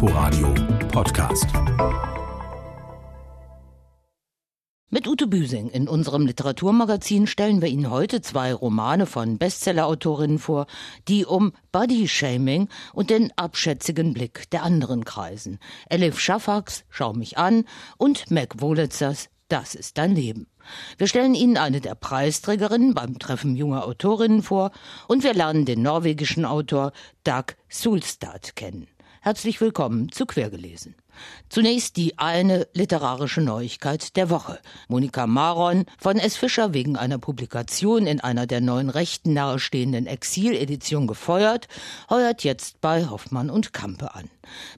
Inforadio Podcast. Mit Ute Büsing in unserem Literaturmagazin stellen wir Ihnen heute zwei Romane von Bestsellerautorinnen vor, die um Bodyshaming und den abschätzigen Blick der anderen kreisen. Elif Schafaks, Schau mich an und Mac Wolitzers, Das ist dein Leben. Wir stellen Ihnen eine der Preisträgerinnen beim Treffen junger Autorinnen vor und wir lernen den norwegischen Autor Dag Sulstad kennen. Herzlich willkommen zu Quergelesen. Zunächst die eine literarische Neuigkeit der Woche. Monika Maron von S. Fischer wegen einer Publikation in einer der neuen Rechten nahestehenden Exil-Edition gefeuert, heuert jetzt bei Hoffmann und Kampe an.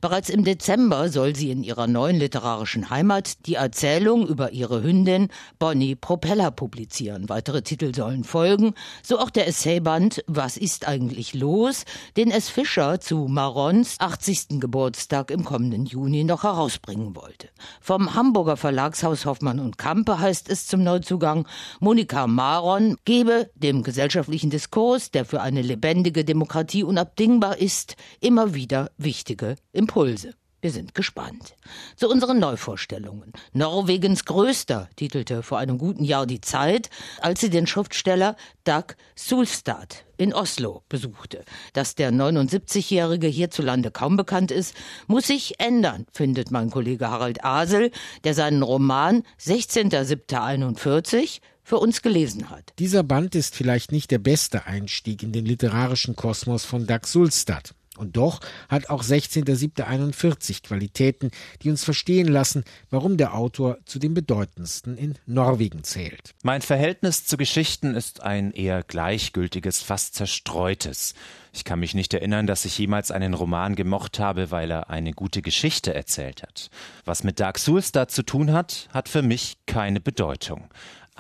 Bereits im Dezember soll sie in ihrer neuen literarischen Heimat die Erzählung über ihre Hündin Bonnie Propeller publizieren. Weitere Titel sollen folgen, so auch der Essayband Was ist eigentlich los, den S. Fischer zu Marons 80. Geburtstag im kommenden Juni noch herausbringen wollte. Vom Hamburger Verlagshaus Hoffmann und Kampe heißt es zum Neuzugang, Monika Maron gebe dem gesellschaftlichen Diskurs, der für eine lebendige Demokratie unabdingbar ist, immer wieder wichtige Impulse. Wir sind gespannt. Zu unseren Neuvorstellungen. Norwegens größter titelte vor einem guten Jahr die Zeit, als sie den Schriftsteller Dag Sulstad in Oslo besuchte. Dass der 79-Jährige hierzulande kaum bekannt ist, muss sich ändern, findet mein Kollege Harald Asel, der seinen Roman 16.07.41 für uns gelesen hat. Dieser Band ist vielleicht nicht der beste Einstieg in den literarischen Kosmos von Dag Sulstad. Und doch hat auch 16.07.41 Qualitäten, die uns verstehen lassen, warum der Autor zu den bedeutendsten in Norwegen zählt. Mein Verhältnis zu Geschichten ist ein eher gleichgültiges, fast zerstreutes. Ich kann mich nicht erinnern, dass ich jemals einen Roman gemocht habe, weil er eine gute Geschichte erzählt hat. Was mit Dark Sulstad zu tun hat, hat für mich keine Bedeutung.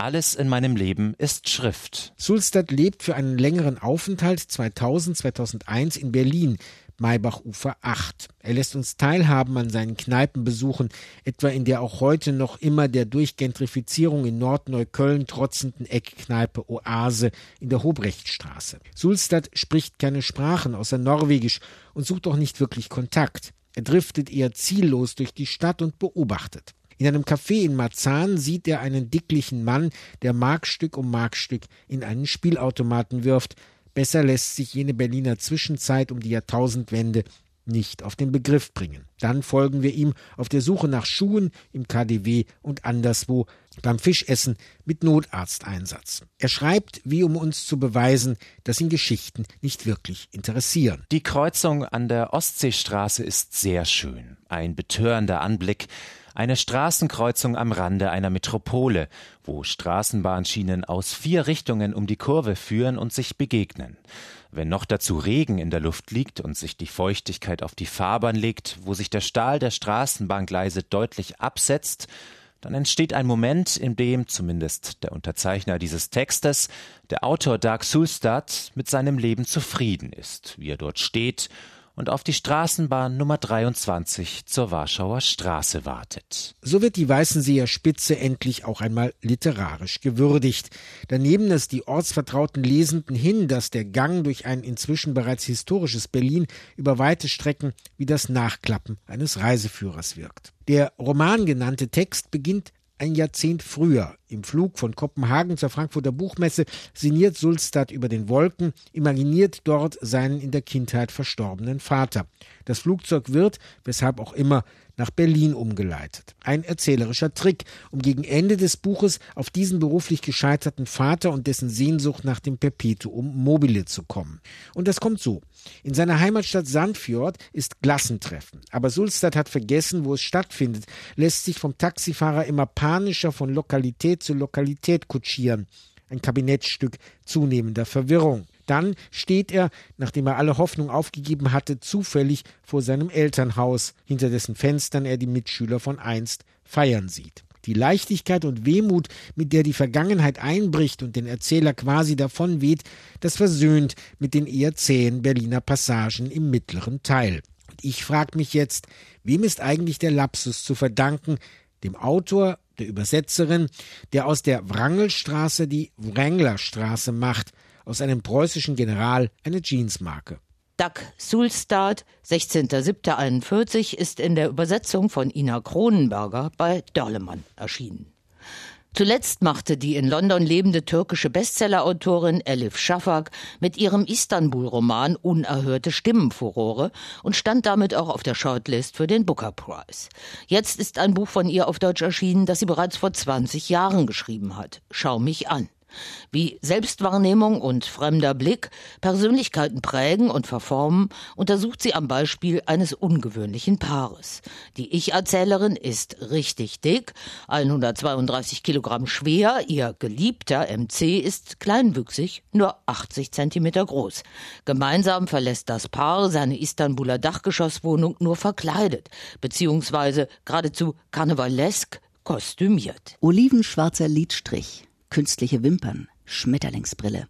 Alles in meinem Leben ist Schrift. Sulstad lebt für einen längeren Aufenthalt 2000, 2001 in Berlin. Maybachufer 8. Er lässt uns teilhaben an seinen Kneipenbesuchen, etwa in der auch heute noch immer der durch Gentrifizierung in Nordneukölln trotzenden Eckkneipe Oase in der Hobrechtstraße. Sulstad spricht keine Sprachen außer Norwegisch und sucht auch nicht wirklich Kontakt. Er driftet eher ziellos durch die Stadt und beobachtet. In einem Café in Marzahn sieht er einen dicklichen Mann, der Markstück um Markstück in einen Spielautomaten wirft. Besser lässt sich jene Berliner Zwischenzeit um die Jahrtausendwende nicht auf den Begriff bringen. Dann folgen wir ihm auf der Suche nach Schuhen im KDW und anderswo beim Fischessen mit Notarzteinsatz. Er schreibt, wie um uns zu beweisen, dass ihn Geschichten nicht wirklich interessieren. Die Kreuzung an der Ostseestraße ist sehr schön. Ein betörender Anblick. Eine Straßenkreuzung am Rande einer Metropole, wo Straßenbahnschienen aus vier Richtungen um die Kurve führen und sich begegnen. Wenn noch dazu Regen in der Luft liegt und sich die Feuchtigkeit auf die Fahrbahn legt, wo sich der Stahl der Straßenbahngleise deutlich absetzt, dann entsteht ein Moment, in dem zumindest der Unterzeichner dieses Textes, der Autor Dag Sulstad, mit seinem Leben zufrieden ist, wie er dort steht und auf die Straßenbahn Nummer 23 zur Warschauer Straße wartet. So wird die Weißenseer Spitze endlich auch einmal literarisch gewürdigt. Daneben dass die ortsvertrauten Lesenden hin, dass der Gang durch ein inzwischen bereits historisches Berlin über weite Strecken wie das Nachklappen eines Reiseführers wirkt. Der Roman genannte Text beginnt ein Jahrzehnt früher. Im Flug von Kopenhagen zur Frankfurter Buchmesse sinniert Sulstad über den Wolken, imaginiert dort seinen in der Kindheit verstorbenen Vater. Das Flugzeug wird, weshalb auch immer, nach Berlin umgeleitet. Ein erzählerischer Trick, um gegen Ende des Buches auf diesen beruflich gescheiterten Vater und dessen Sehnsucht nach dem Perpetuum mobile zu kommen. Und das kommt so. In seiner Heimatstadt Sandfjord ist Klassentreffen. Aber Sulstad hat vergessen, wo es stattfindet, lässt sich vom Taxifahrer immer panischer von Lokalität zu Lokalität kutschieren. Ein Kabinettstück zunehmender Verwirrung. Dann steht er, nachdem er alle Hoffnung aufgegeben hatte, zufällig vor seinem Elternhaus, hinter dessen Fenstern er die Mitschüler von einst feiern sieht. Die Leichtigkeit und Wehmut, mit der die Vergangenheit einbricht und den Erzähler quasi davonweht, das versöhnt mit den eher zähen Berliner Passagen im mittleren Teil. Und ich frage mich jetzt, wem ist eigentlich der Lapsus zu verdanken? Dem Autor, der Übersetzerin, der aus der Wrangelstraße die Wranglerstraße macht, aus einem preußischen General eine Jeansmarke. Dag Sulstad, 16.07.41, ist in der Übersetzung von Ina Kronenberger bei Dörlemann erschienen. Zuletzt machte die in London lebende türkische Bestsellerautorin Elif Shafak mit ihrem Istanbul-Roman Unerhörte Stimmen Furore und stand damit auch auf der Shortlist für den Booker Prize. Jetzt ist ein Buch von ihr auf Deutsch erschienen, das sie bereits vor 20 Jahren geschrieben hat. Schau mich an. Wie Selbstwahrnehmung und fremder Blick Persönlichkeiten prägen und verformen, untersucht sie am Beispiel eines ungewöhnlichen Paares. Die Ich-Erzählerin ist richtig dick, 132 Kilogramm schwer, ihr geliebter MC ist kleinwüchsig, nur 80 Zentimeter groß. Gemeinsam verlässt das Paar seine Istanbuler Dachgeschosswohnung nur verkleidet, beziehungsweise geradezu karnevalesk kostümiert. Olivenschwarzer Lidstrich künstliche Wimpern, Schmetterlingsbrille,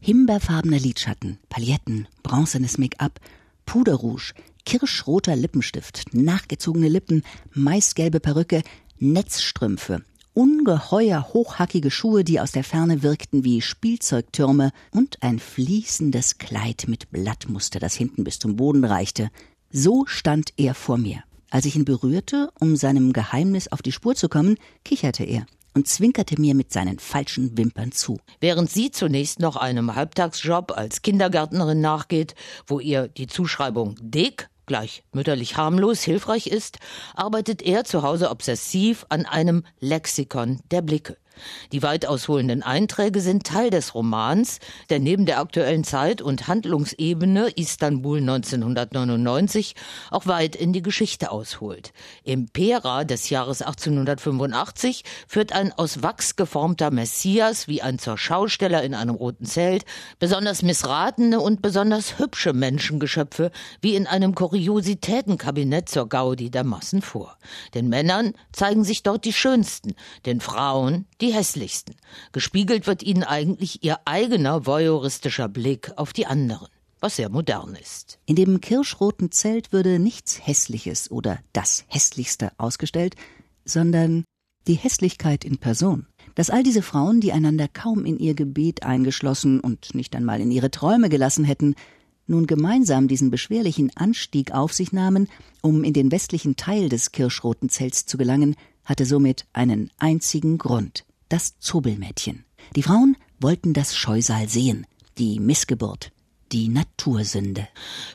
himbeerfarbener Lidschatten, Pailletten, bronzenes Make-up, Puderrouge, kirschroter Lippenstift, nachgezogene Lippen, maisgelbe Perücke, Netzstrümpfe, ungeheuer hochhackige Schuhe, die aus der Ferne wirkten wie Spielzeugtürme und ein fließendes Kleid mit Blattmuster, das hinten bis zum Boden reichte. So stand er vor mir. Als ich ihn berührte, um seinem Geheimnis auf die Spur zu kommen, kicherte er und zwinkerte mir mit seinen falschen Wimpern zu. Während sie zunächst noch einem Halbtagsjob als Kindergärtnerin nachgeht, wo ihr die Zuschreibung dick gleich mütterlich harmlos hilfreich ist, arbeitet er zu Hause obsessiv an einem Lexikon der Blicke. Die weit ausholenden Einträge sind Teil des Romans, der neben der aktuellen Zeit und Handlungsebene Istanbul 1999 auch weit in die Geschichte ausholt. Im Pera des Jahres 1885 führt ein aus Wachs geformter Messias wie ein zur Schausteller in einem roten Zelt besonders missratene und besonders hübsche Menschengeschöpfe wie in einem Kuriositätenkabinett zur Gaudi der Massen vor. Den Männern zeigen sich dort die schönsten, den Frauen die hässlichsten. Gespiegelt wird ihnen eigentlich ihr eigener voyeuristischer Blick auf die anderen was sehr modern ist. In dem kirschroten Zelt würde nichts Hässliches oder das Hässlichste ausgestellt, sondern die Hässlichkeit in Person. Dass all diese Frauen, die einander kaum in ihr Gebet eingeschlossen und nicht einmal in ihre Träume gelassen hätten, nun gemeinsam diesen beschwerlichen Anstieg auf sich nahmen, um in den westlichen Teil des kirschroten Zelts zu gelangen, hatte somit einen einzigen Grund das Zobelmädchen. Die Frauen wollten das Scheusal sehen, die Missgeburt, die Natursünde.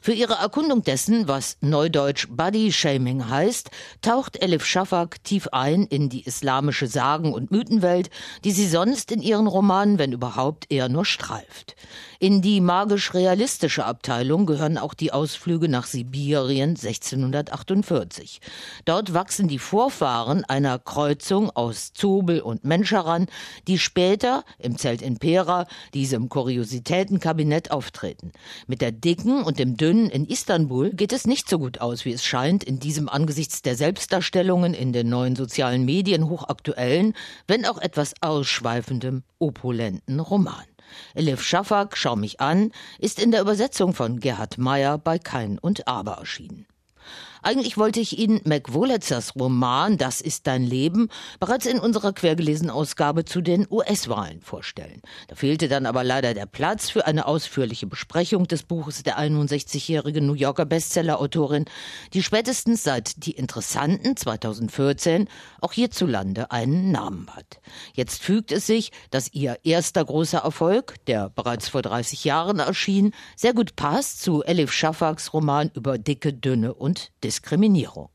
Für ihre Erkundung dessen, was neudeutsch Body Shaming heißt, taucht Elif Shafak tief ein in die islamische Sagen- und Mythenwelt, die sie sonst in ihren Romanen, wenn überhaupt, eher nur streift. In die magisch-realistische Abteilung gehören auch die Ausflüge nach Sibirien 1648. Dort wachsen die Vorfahren einer Kreuzung aus Zobel und Mensch heran, die später im Zelt in Pera, diesem Kuriositätenkabinett, auftreten. Mit der Dicken und dem Dünnen in Istanbul geht es nicht so gut aus, wie es scheint, in diesem angesichts der Selbstdarstellungen in den neuen sozialen Medien hochaktuellen, wenn auch etwas ausschweifendem, opulenten Roman. Elif Schafak, Schau mich an, ist in der Übersetzung von Gerhard Meyer bei Kein und Aber erschienen. Eigentlich wollte ich Ihnen Mac Woletzers Roman Das ist dein Leben bereits in unserer quergelesen Ausgabe zu den US-Wahlen vorstellen. Da fehlte dann aber leider der Platz für eine ausführliche Besprechung des Buches der 61-jährigen New Yorker Bestseller-Autorin, die spätestens seit Die Interessanten 2014 auch hierzulande einen Namen hat. Jetzt fügt es sich, dass ihr erster großer Erfolg, der bereits vor 30 Jahren erschien, sehr gut passt zu Elif Shafaks Roman über dicke, dünne und Dis Diskriminierung.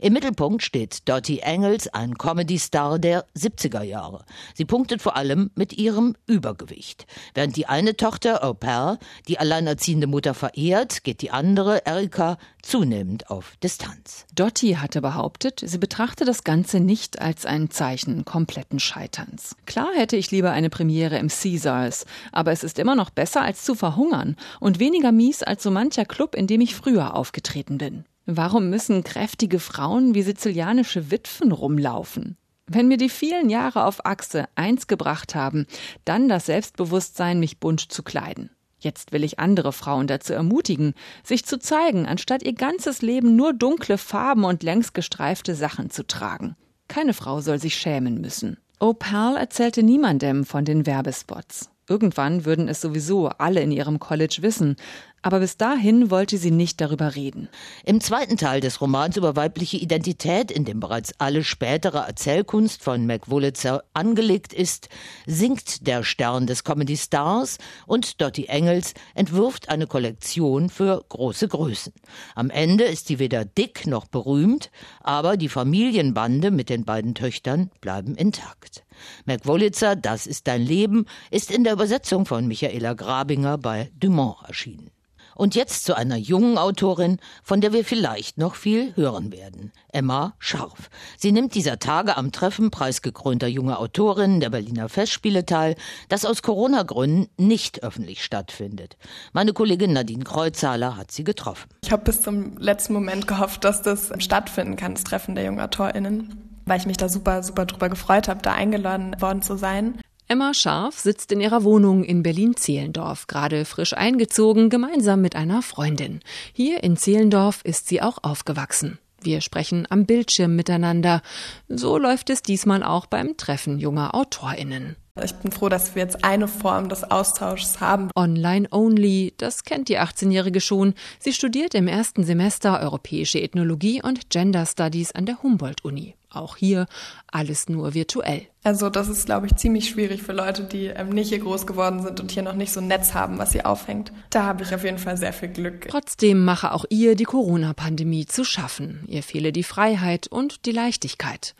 Im Mittelpunkt steht Dottie Engels, ein Comedy-Star der 70er Jahre. Sie punktet vor allem mit ihrem Übergewicht. Während die eine Tochter, pair, die alleinerziehende Mutter verehrt, geht die andere, Erika, zunehmend auf Distanz. Dottie hatte behauptet, sie betrachte das Ganze nicht als ein Zeichen kompletten Scheiterns. Klar hätte ich lieber eine Premiere im Caesars, aber es ist immer noch besser als zu verhungern und weniger mies als so mancher Club, in dem ich früher aufgetreten bin. Warum müssen kräftige Frauen wie sizilianische Witwen rumlaufen? Wenn mir die vielen Jahre auf Achse eins gebracht haben, dann das Selbstbewusstsein, mich bunt zu kleiden. Jetzt will ich andere Frauen dazu ermutigen, sich zu zeigen, anstatt ihr ganzes Leben nur dunkle Farben und längs gestreifte Sachen zu tragen. Keine Frau soll sich schämen müssen. Opal erzählte niemandem von den Werbespots. Irgendwann würden es sowieso alle in ihrem College wissen. Aber bis dahin wollte sie nicht darüber reden. Im zweiten Teil des Romans über weibliche Identität, in dem bereits alle spätere Erzählkunst von Mac Wurlitzer angelegt ist, singt der Stern des Comedy Stars und Dottie Engels entwirft eine Kollektion für große Größen. Am Ende ist sie weder dick noch berühmt, aber die Familienbande mit den beiden Töchtern bleiben intakt. Mac Wurlitzer, Das ist dein Leben, ist in der Übersetzung von Michaela Grabinger bei Dumont erschienen. Und jetzt zu einer jungen Autorin, von der wir vielleicht noch viel hören werden. Emma Scharf. Sie nimmt dieser Tage am Treffen preisgekrönter junger Autorinnen der Berliner Festspiele teil, das aus Corona-Gründen nicht öffentlich stattfindet. Meine Kollegin Nadine Kreuzhaler hat sie getroffen. Ich habe bis zum letzten Moment gehofft, dass das stattfinden kann, das Treffen der jungen AutorInnen weil ich mich da super, super drüber gefreut habe, da eingeladen worden zu sein. Emma Scharf sitzt in ihrer Wohnung in Berlin-Zehlendorf, gerade frisch eingezogen, gemeinsam mit einer Freundin. Hier in Zehlendorf ist sie auch aufgewachsen. Wir sprechen am Bildschirm miteinander. So läuft es diesmal auch beim Treffen junger AutorInnen. Ich bin froh, dass wir jetzt eine Form des Austauschs haben. Online only, das kennt die 18-Jährige schon. Sie studiert im ersten Semester Europäische Ethnologie und Gender Studies an der Humboldt-Uni. Auch hier alles nur virtuell. Also das ist, glaube ich, ziemlich schwierig für Leute, die ähm, nicht hier groß geworden sind und hier noch nicht so ein Netz haben, was sie aufhängt. Da habe ich auf jeden Fall sehr viel Glück. Trotzdem mache auch ihr die Corona-Pandemie zu schaffen. Ihr fehle die Freiheit und die Leichtigkeit.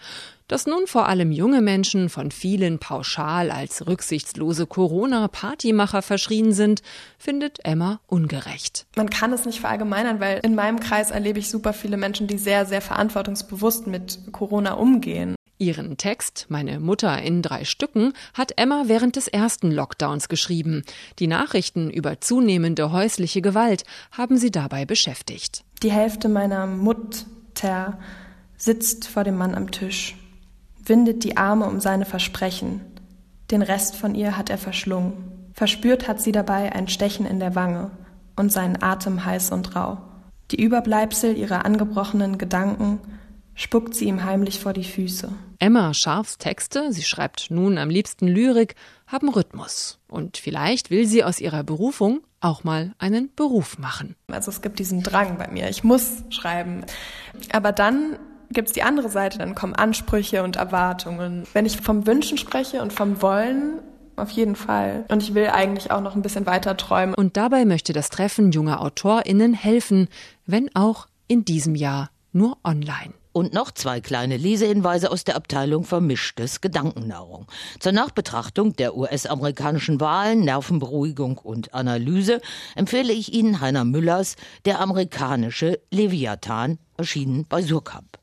Dass nun vor allem junge Menschen von vielen pauschal als rücksichtslose Corona-Partymacher verschrien sind, findet Emma ungerecht. Man kann es nicht verallgemeinern, weil in meinem Kreis erlebe ich super viele Menschen, die sehr, sehr verantwortungsbewusst mit Corona umgehen. Ihren Text Meine Mutter in drei Stücken hat Emma während des ersten Lockdowns geschrieben. Die Nachrichten über zunehmende häusliche Gewalt haben sie dabei beschäftigt. Die Hälfte meiner Mutter sitzt vor dem Mann am Tisch windet die Arme um seine Versprechen. Den Rest von ihr hat er verschlungen. Verspürt hat sie dabei ein Stechen in der Wange und seinen Atem heiß und rau. Die Überbleibsel ihrer angebrochenen Gedanken spuckt sie ihm heimlich vor die Füße. Emma Scharfs Texte, sie schreibt nun am liebsten Lyrik, haben Rhythmus. Und vielleicht will sie aus ihrer Berufung auch mal einen Beruf machen. Also es gibt diesen Drang bei mir, ich muss schreiben. Aber dann gibt es die andere Seite, dann kommen Ansprüche und Erwartungen. Wenn ich vom Wünschen spreche und vom Wollen, auf jeden Fall. Und ich will eigentlich auch noch ein bisschen weiter träumen. Und dabei möchte das Treffen junger AutorInnen helfen, wenn auch in diesem Jahr nur online. Und noch zwei kleine Lesehinweise aus der Abteilung Vermischtes Gedankennahrung. Zur Nachbetrachtung der US-amerikanischen Wahlen, Nervenberuhigung und Analyse empfehle ich Ihnen Heiner Müllers Der amerikanische Leviathan erschienen bei Surkamp.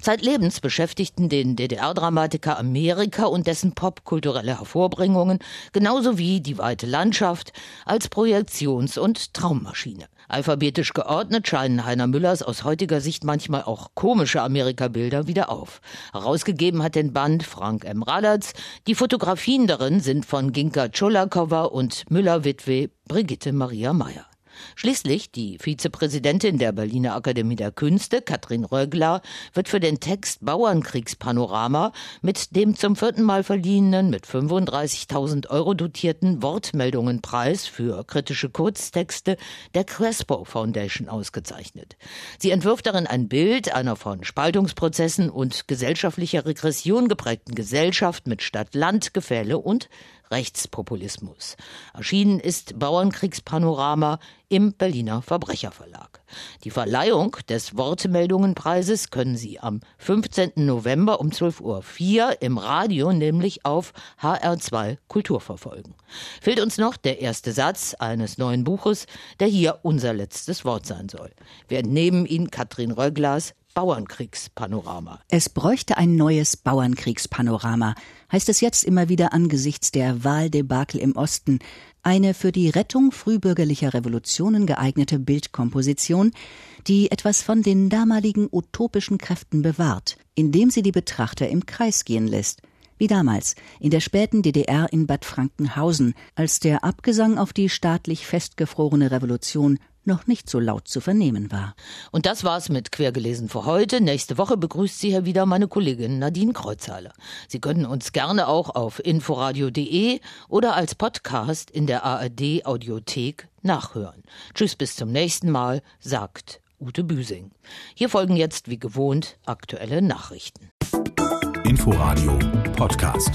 Zeitlebens beschäftigten den DDR-Dramatiker Amerika und dessen popkulturelle Hervorbringungen, genauso wie die weite Landschaft, als Projektions- und Traummaschine. Alphabetisch geordnet scheinen Heiner Müllers aus heutiger Sicht manchmal auch komische Amerika-Bilder wieder auf. Herausgegeben hat den Band Frank M. Radatz. Die Fotografien darin sind von Ginka Czolakova und Müller-Witwe Brigitte Maria Meyer. Schließlich die Vizepräsidentin der Berliner Akademie der Künste, Katrin Rögler, wird für den Text Bauernkriegspanorama mit dem zum vierten Mal verliehenen, mit 35.000 Euro dotierten Wortmeldungenpreis für kritische Kurztexte der Crespo Foundation ausgezeichnet. Sie entwirft darin ein Bild einer von Spaltungsprozessen und gesellschaftlicher Regression geprägten Gesellschaft mit Stadt-Land-Gefälle und Rechtspopulismus. Erschienen ist Bauernkriegspanorama im Berliner Verbrecherverlag. Die Verleihung des Wortmeldungenpreises können Sie am 15. November um 12.04 Uhr im Radio, nämlich auf HR2 Kultur verfolgen. Fehlt uns noch der erste Satz eines neuen Buches, der hier unser letztes Wort sein soll. Wir entnehmen ihn Katrin Röglas Bauernkriegspanorama. Es bräuchte ein neues Bauernkriegspanorama, heißt es jetzt immer wieder angesichts der Wahldebakel im Osten. Eine für die Rettung frühbürgerlicher Revolutionen geeignete Bildkomposition, die etwas von den damaligen utopischen Kräften bewahrt, indem sie die Betrachter im Kreis gehen lässt. Wie damals in der späten DDR in Bad Frankenhausen, als der Abgesang auf die staatlich festgefrorene Revolution noch nicht so laut zu vernehmen war. Und das war's mit Quergelesen für heute. Nächste Woche begrüßt Sie hier wieder meine Kollegin Nadine Kreuzhaler. Sie können uns gerne auch auf inforadio.de oder als Podcast in der ARD Audiothek nachhören. Tschüss bis zum nächsten Mal, sagt Ute Büsing. Hier folgen jetzt wie gewohnt aktuelle Nachrichten. Inforadio Podcast.